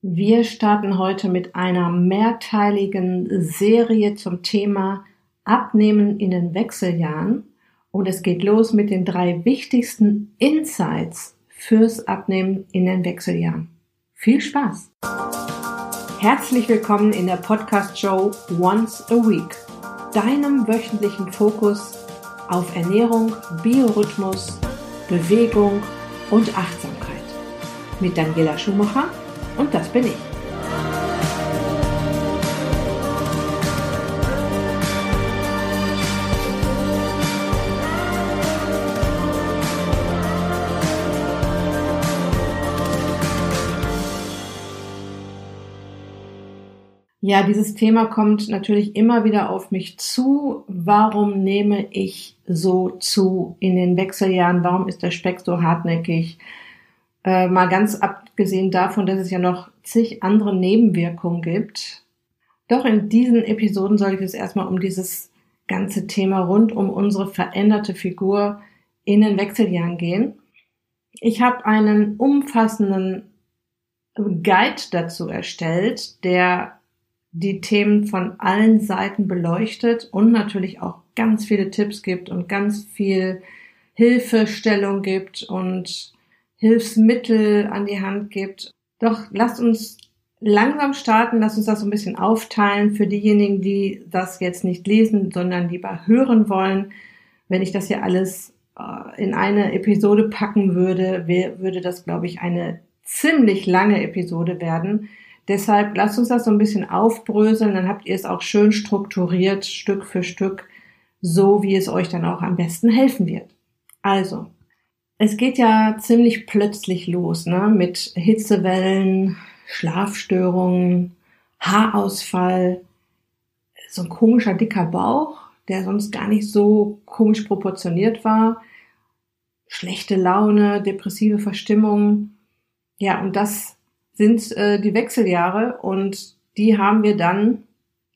Wir starten heute mit einer mehrteiligen Serie zum Thema Abnehmen in den Wechseljahren und es geht los mit den drei wichtigsten Insights fürs Abnehmen in den Wechseljahren. Viel Spaß! Herzlich willkommen in der Podcast-Show Once a Week, deinem wöchentlichen Fokus auf Ernährung, Biorhythmus, Bewegung und Achtsamkeit. Mit Daniela Schumacher und das bin ich. Ja, dieses Thema kommt natürlich immer wieder auf mich zu. Warum nehme ich so zu in den Wechseljahren? Warum ist der Speck so hartnäckig? Äh, mal ganz abgesehen davon, dass es ja noch zig andere Nebenwirkungen gibt. Doch in diesen Episoden soll ich es erstmal um dieses ganze Thema rund um unsere veränderte Figur in den Wechseljahren gehen. Ich habe einen umfassenden Guide dazu erstellt, der die Themen von allen Seiten beleuchtet und natürlich auch ganz viele Tipps gibt und ganz viel Hilfestellung gibt und Hilfsmittel an die Hand gibt. Doch lasst uns langsam starten, lasst uns das so ein bisschen aufteilen für diejenigen, die das jetzt nicht lesen, sondern lieber hören wollen. Wenn ich das hier alles äh, in eine Episode packen würde, würde das, glaube ich, eine ziemlich lange Episode werden. Deshalb lasst uns das so ein bisschen aufbröseln, dann habt ihr es auch schön strukturiert, Stück für Stück, so wie es euch dann auch am besten helfen wird. Also, es geht ja ziemlich plötzlich los, ne? Mit Hitzewellen, Schlafstörungen, Haarausfall, so ein komischer dicker Bauch, der sonst gar nicht so komisch proportioniert war, schlechte Laune, depressive Verstimmung. Ja, und das sind äh, die Wechseljahre und die haben wir dann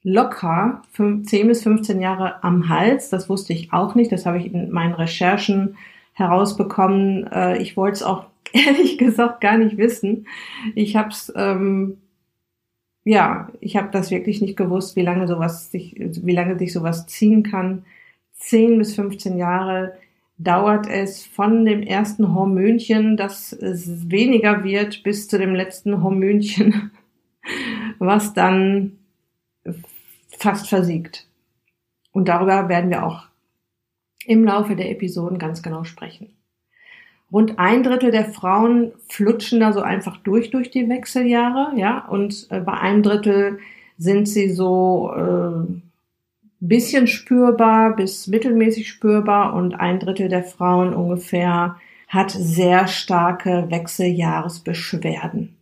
locker 10 bis 15 Jahre am Hals. Das wusste ich auch nicht. Das habe ich in meinen Recherchen herausbekommen. Äh, ich wollte es auch ehrlich gesagt gar nicht wissen. Ich habe es, ähm, ja, ich habe das wirklich nicht gewusst, wie lange sowas sich, wie lange sich sowas ziehen kann. Zehn bis 15 Jahre dauert es von dem ersten Hormönchen, dass es weniger wird, bis zu dem letzten Hormönchen, was dann fast versiegt. Und darüber werden wir auch im Laufe der Episoden ganz genau sprechen. Rund ein Drittel der Frauen flutschen da so einfach durch durch die Wechseljahre, ja, und äh, bei einem Drittel sind sie so äh, bisschen spürbar bis mittelmäßig spürbar und ein Drittel der Frauen ungefähr hat sehr starke Wechseljahresbeschwerden.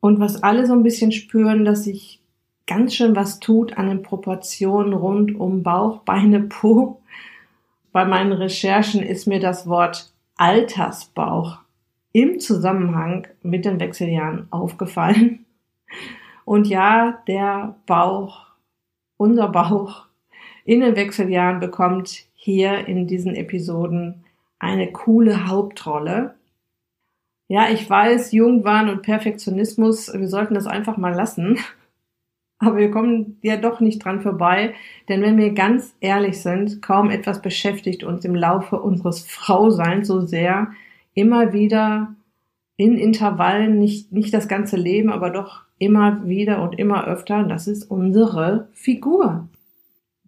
Und was alle so ein bisschen spüren, dass sich ganz schön was tut an den Proportionen rund um Bauch, Beine, Po bei meinen Recherchen ist mir das Wort Altersbauch im Zusammenhang mit den Wechseljahren aufgefallen. Und ja, der Bauch, unser Bauch in den Wechseljahren bekommt hier in diesen Episoden eine coole Hauptrolle. Ja, ich weiß, Jungwahn und Perfektionismus, wir sollten das einfach mal lassen. Aber wir kommen ja doch nicht dran vorbei, denn wenn wir ganz ehrlich sind, kaum etwas beschäftigt uns im Laufe unseres Frauseins so sehr, immer wieder in Intervallen, nicht, nicht das ganze Leben, aber doch immer wieder und immer öfter, das ist unsere Figur.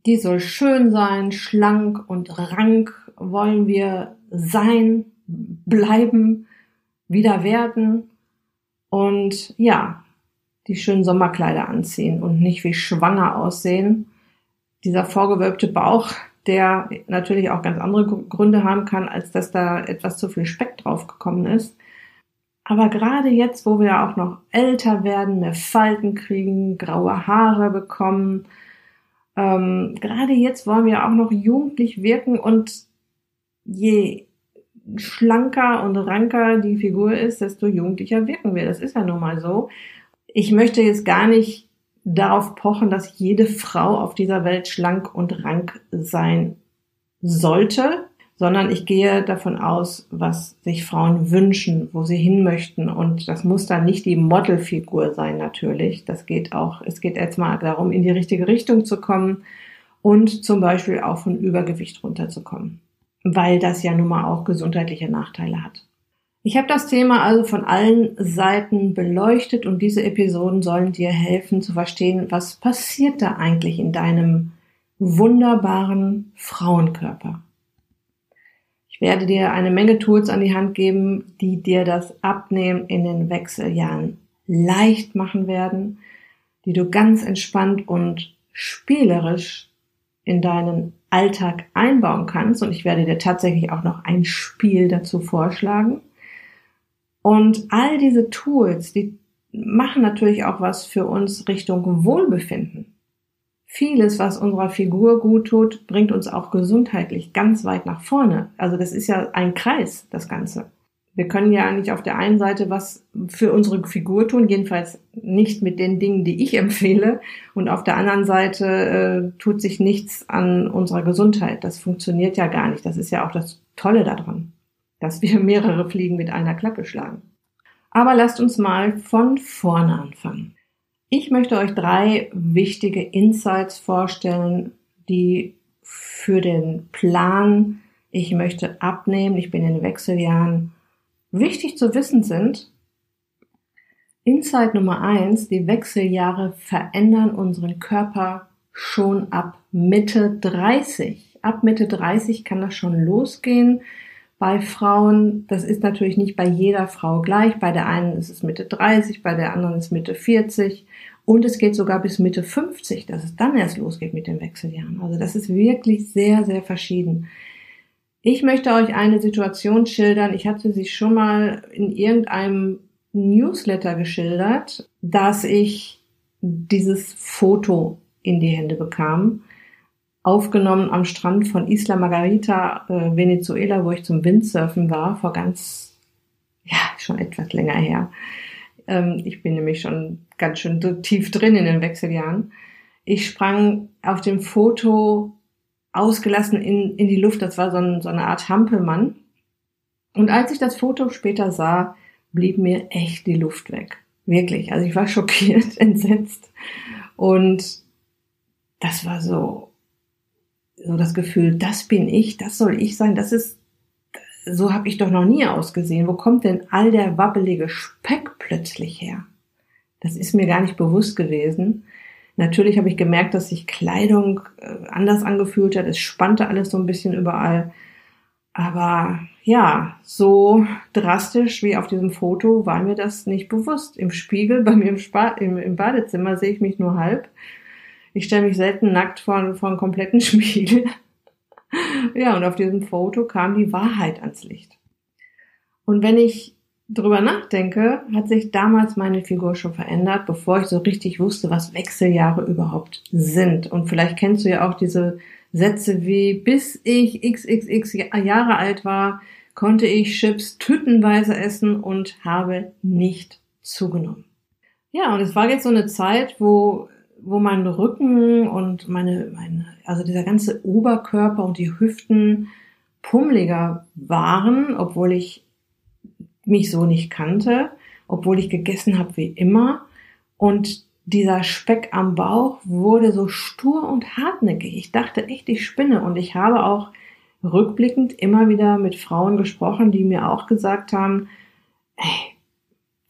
Die soll schön sein, schlank und rank wollen wir sein, bleiben, wieder werden. Und ja, die schönen Sommerkleider anziehen und nicht wie schwanger aussehen. Dieser vorgewölbte Bauch, der natürlich auch ganz andere Gründe haben kann, als dass da etwas zu viel Speck draufgekommen ist. Aber gerade jetzt, wo wir auch noch älter werden, mehr Falten kriegen, graue Haare bekommen, ähm, gerade jetzt wollen wir auch noch jugendlich wirken und je schlanker und ranker die Figur ist, desto jugendlicher wirken wir. Das ist ja nun mal so ich möchte jetzt gar nicht darauf pochen, dass jede Frau auf dieser Welt schlank und rank sein sollte, sondern ich gehe davon aus, was sich Frauen wünschen, wo sie hin möchten. Und das muss dann nicht die Modelfigur sein, natürlich. Das geht auch, es geht jetzt mal darum, in die richtige Richtung zu kommen und zum Beispiel auch von Übergewicht runterzukommen, weil das ja nun mal auch gesundheitliche Nachteile hat. Ich habe das Thema also von allen Seiten beleuchtet und diese Episoden sollen dir helfen zu verstehen, was passiert da eigentlich in deinem wunderbaren Frauenkörper. Ich werde dir eine Menge Tools an die Hand geben, die dir das Abnehmen in den Wechseljahren leicht machen werden, die du ganz entspannt und spielerisch in deinen Alltag einbauen kannst. Und ich werde dir tatsächlich auch noch ein Spiel dazu vorschlagen. Und all diese Tools, die machen natürlich auch was für uns Richtung Wohlbefinden. Vieles, was unserer Figur gut tut, bringt uns auch gesundheitlich ganz weit nach vorne. Also das ist ja ein Kreis, das Ganze. Wir können ja nicht auf der einen Seite was für unsere Figur tun, jedenfalls nicht mit den Dingen, die ich empfehle, und auf der anderen Seite äh, tut sich nichts an unserer Gesundheit. Das funktioniert ja gar nicht. Das ist ja auch das Tolle daran dass wir mehrere Fliegen mit einer Klappe schlagen. Aber lasst uns mal von vorne anfangen. Ich möchte euch drei wichtige Insights vorstellen, die für den Plan, ich möchte abnehmen, ich bin in Wechseljahren, wichtig zu wissen sind. Insight Nummer eins, die Wechseljahre verändern unseren Körper schon ab Mitte 30. Ab Mitte 30 kann das schon losgehen bei Frauen. Das ist natürlich nicht bei jeder Frau gleich. Bei der einen ist es Mitte 30, bei der anderen ist Mitte 40 und es geht sogar bis Mitte 50, dass es dann erst losgeht mit den Wechseljahren. Also das ist wirklich sehr, sehr verschieden. Ich möchte euch eine Situation schildern. Ich hatte sie schon mal in irgendeinem Newsletter geschildert, dass ich dieses Foto in die Hände bekam aufgenommen am Strand von Isla Margarita, äh, Venezuela, wo ich zum Windsurfen war, vor ganz, ja, schon etwas länger her. Ähm, ich bin nämlich schon ganz schön tief drin in den Wechseljahren. Ich sprang auf dem Foto ausgelassen in, in die Luft. Das war so, ein, so eine Art Hampelmann. Und als ich das Foto später sah, blieb mir echt die Luft weg. Wirklich. Also ich war schockiert, entsetzt. Und das war so, so das Gefühl, das bin ich, das soll ich sein, das ist, so habe ich doch noch nie ausgesehen. Wo kommt denn all der wabbelige Speck plötzlich her? Das ist mir gar nicht bewusst gewesen. Natürlich habe ich gemerkt, dass sich Kleidung äh, anders angefühlt hat. Es spannte alles so ein bisschen überall. Aber ja, so drastisch wie auf diesem Foto war mir das nicht bewusst. Im Spiegel bei mir im, Spa im, im Badezimmer sehe ich mich nur halb ich stelle mich selten nackt vor, einen kompletten Spiegel. ja, und auf diesem Foto kam die Wahrheit ans Licht. Und wenn ich drüber nachdenke, hat sich damals meine Figur schon verändert, bevor ich so richtig wusste, was Wechseljahre überhaupt sind. Und vielleicht kennst du ja auch diese Sätze wie, bis ich xxx Jahre alt war, konnte ich Chips tütenweise essen und habe nicht zugenommen. Ja, und es war jetzt so eine Zeit, wo wo mein Rücken und meine, meine, also dieser ganze Oberkörper und die Hüften pummeliger waren, obwohl ich mich so nicht kannte, obwohl ich gegessen habe wie immer. Und dieser Speck am Bauch wurde so stur und hartnäckig. Ich dachte echt, ich spinne. Und ich habe auch rückblickend immer wieder mit Frauen gesprochen, die mir auch gesagt haben, ey,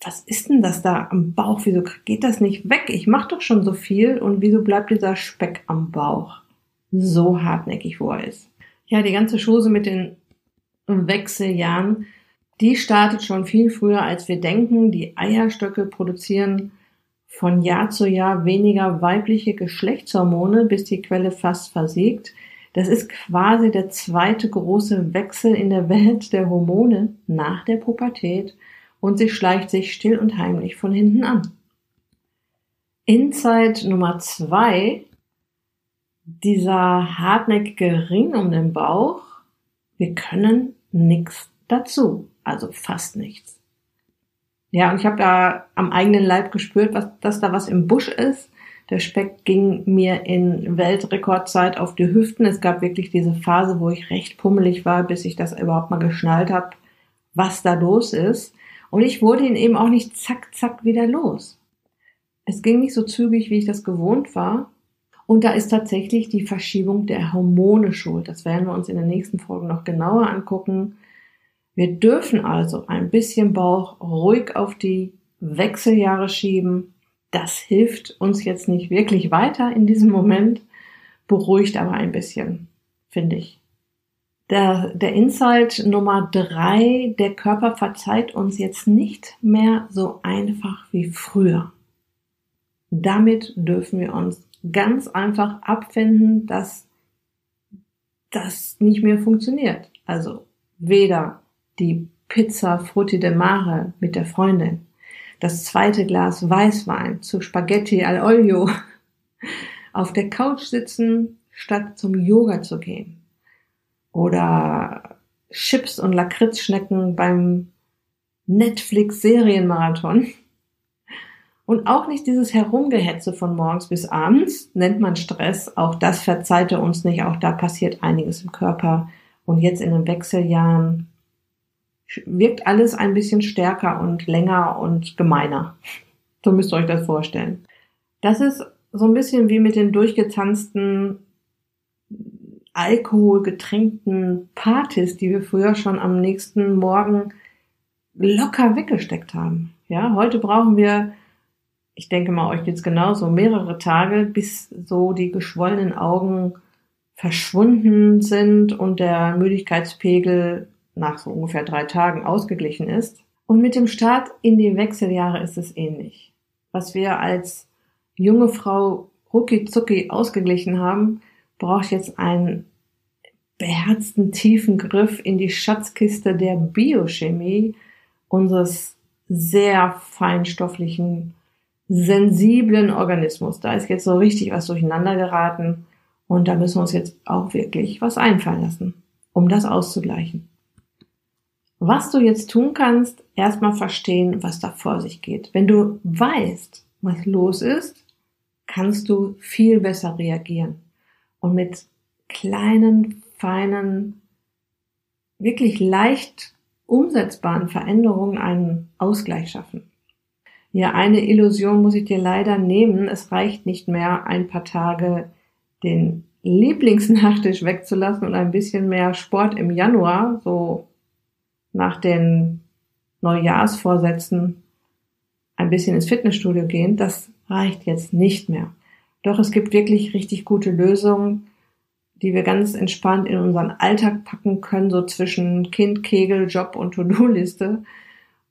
was ist denn das da am Bauch? Wieso geht das nicht weg? Ich mache doch schon so viel und wieso bleibt dieser Speck am Bauch so hartnäckig, wo er ist? Ja, die ganze Chose mit den Wechseljahren, die startet schon viel früher, als wir denken. Die Eierstöcke produzieren von Jahr zu Jahr weniger weibliche Geschlechtshormone, bis die Quelle fast versiegt. Das ist quasi der zweite große Wechsel in der Welt der Hormone nach der Pubertät und sie schleicht sich still und heimlich von hinten an. Insight Nummer zwei, dieser hartnäckige Ring um den Bauch, wir können nichts dazu, also fast nichts. Ja, und ich habe da am eigenen Leib gespürt, was, dass da was im Busch ist. Der Speck ging mir in Weltrekordzeit auf die Hüften. Es gab wirklich diese Phase, wo ich recht pummelig war, bis ich das überhaupt mal geschnallt habe, was da los ist. Und ich wurde ihn eben auch nicht zack, zack wieder los. Es ging nicht so zügig, wie ich das gewohnt war. Und da ist tatsächlich die Verschiebung der Hormone schuld. Das werden wir uns in den nächsten Folgen noch genauer angucken. Wir dürfen also ein bisschen Bauch ruhig auf die Wechseljahre schieben. Das hilft uns jetzt nicht wirklich weiter in diesem Moment, beruhigt aber ein bisschen, finde ich. Der, der Insight Nummer drei, der Körper verzeiht uns jetzt nicht mehr so einfach wie früher. Damit dürfen wir uns ganz einfach abfinden, dass das nicht mehr funktioniert. Also weder die Pizza Frutti de Mare mit der Freundin, das zweite Glas Weißwein zu Spaghetti al Olio, auf der Couch sitzen, statt zum Yoga zu gehen. Oder Chips und Lakritzschnecken beim Netflix-Serienmarathon. Und auch nicht dieses Herumgehetze von morgens bis abends, nennt man Stress. Auch das verzeiht er uns nicht. Auch da passiert einiges im Körper. Und jetzt in den Wechseljahren wirkt alles ein bisschen stärker und länger und gemeiner. So müsst ihr euch das vorstellen. Das ist so ein bisschen wie mit den durchgetanzten, alkoholgetränkten Partys, die wir früher schon am nächsten Morgen locker weggesteckt haben. Ja, heute brauchen wir, ich denke mal, euch geht's genauso, mehrere Tage, bis so die geschwollenen Augen verschwunden sind und der Müdigkeitspegel nach so ungefähr drei Tagen ausgeglichen ist. Und mit dem Start in die Wechseljahre ist es ähnlich. Was wir als junge Frau rucki zucki ausgeglichen haben, braucht jetzt einen beherzten tiefen Griff in die Schatzkiste der Biochemie unseres sehr feinstofflichen, sensiblen Organismus. Da ist jetzt so richtig was durcheinander geraten und da müssen wir uns jetzt auch wirklich was einfallen lassen, um das auszugleichen. Was du jetzt tun kannst, erstmal verstehen, was da vor sich geht. Wenn du weißt, was los ist, kannst du viel besser reagieren und mit kleinen, feinen, wirklich leicht umsetzbaren Veränderungen einen Ausgleich schaffen. Ja, eine Illusion muss ich dir leider nehmen. Es reicht nicht mehr, ein paar Tage den Lieblingsnachtisch wegzulassen und ein bisschen mehr Sport im Januar, so nach den Neujahrsvorsätzen ein bisschen ins Fitnessstudio gehen, das reicht jetzt nicht mehr. Doch es gibt wirklich richtig gute Lösungen, die wir ganz entspannt in unseren Alltag packen können, so zwischen Kind, Kegel, Job und To-Do-Liste.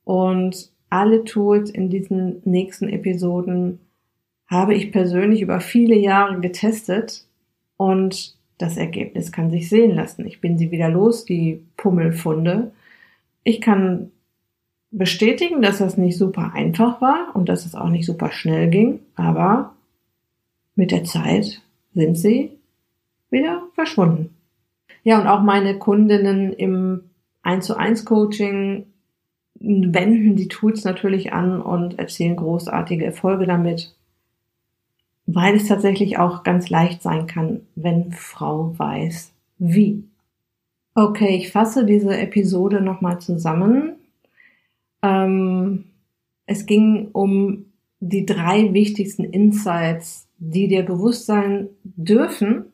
Und alle Tools in diesen nächsten Episoden habe ich persönlich über viele Jahre getestet und das Ergebnis kann sich sehen lassen. Ich bin sie wieder los, die Pummelfunde ich kann bestätigen, dass das nicht super einfach war und dass es auch nicht super schnell ging, aber mit der Zeit sind sie wieder verschwunden. Ja, und auch meine Kundinnen im 1 zu 1 Coaching wenden die Tools natürlich an und erzielen großartige Erfolge damit, weil es tatsächlich auch ganz leicht sein kann, wenn Frau weiß, wie. Okay, ich fasse diese Episode nochmal zusammen. Ähm, es ging um die drei wichtigsten Insights, die dir bewusst sein dürfen,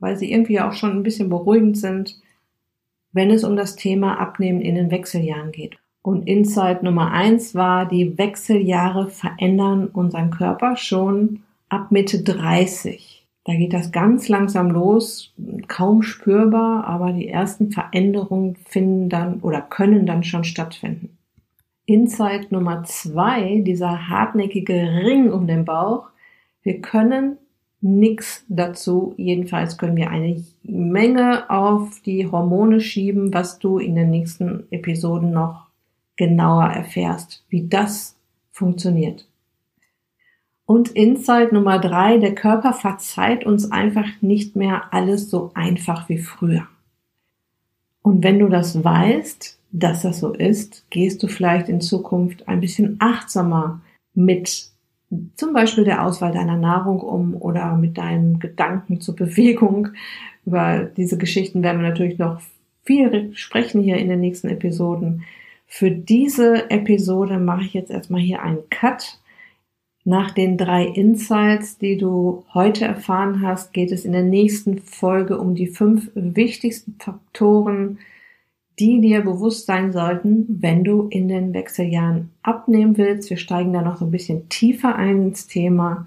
weil sie irgendwie auch schon ein bisschen beruhigend sind, wenn es um das Thema Abnehmen in den Wechseljahren geht. Und Insight Nummer eins war, die Wechseljahre verändern unseren Körper schon ab Mitte 30. Da geht das ganz langsam los, kaum spürbar, aber die ersten Veränderungen finden dann oder können dann schon stattfinden. Insight Nummer zwei, dieser hartnäckige Ring um den Bauch. Wir können nichts dazu. Jedenfalls können wir eine Menge auf die Hormone schieben, was du in den nächsten Episoden noch genauer erfährst, wie das funktioniert. Und Insight Nummer drei, der Körper verzeiht uns einfach nicht mehr alles so einfach wie früher. Und wenn du das weißt, dass das so ist, gehst du vielleicht in Zukunft ein bisschen achtsamer mit zum Beispiel der Auswahl deiner Nahrung um oder mit deinem Gedanken zur Bewegung. Über diese Geschichten werden wir natürlich noch viel sprechen hier in den nächsten Episoden. Für diese Episode mache ich jetzt erstmal hier einen Cut. Nach den drei Insights, die du heute erfahren hast, geht es in der nächsten Folge um die fünf wichtigsten Faktoren, die dir bewusst sein sollten, wenn du in den Wechseljahren abnehmen willst. Wir steigen da noch so ein bisschen tiefer ein ins Thema.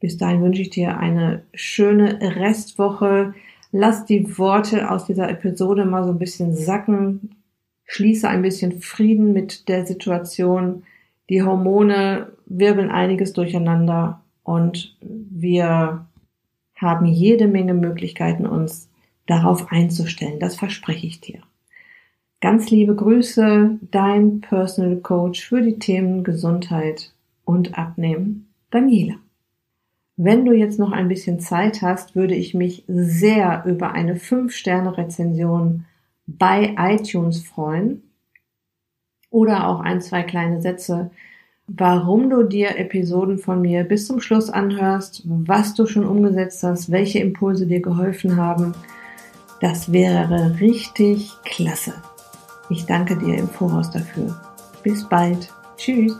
Bis dahin wünsche ich dir eine schöne Restwoche. Lass die Worte aus dieser Episode mal so ein bisschen sacken. Schließe ein bisschen Frieden mit der Situation. Die Hormone wirbeln einiges durcheinander und wir haben jede Menge Möglichkeiten, uns darauf einzustellen. Das verspreche ich dir. Ganz liebe Grüße, dein Personal Coach für die Themen Gesundheit und Abnehmen, Daniela. Wenn du jetzt noch ein bisschen Zeit hast, würde ich mich sehr über eine 5-Sterne-Rezension bei iTunes freuen oder auch ein, zwei kleine Sätze, warum du dir Episoden von mir bis zum Schluss anhörst, was du schon umgesetzt hast, welche Impulse dir geholfen haben. Das wäre richtig klasse. Ich danke dir im Voraus dafür. Bis bald. Tschüss.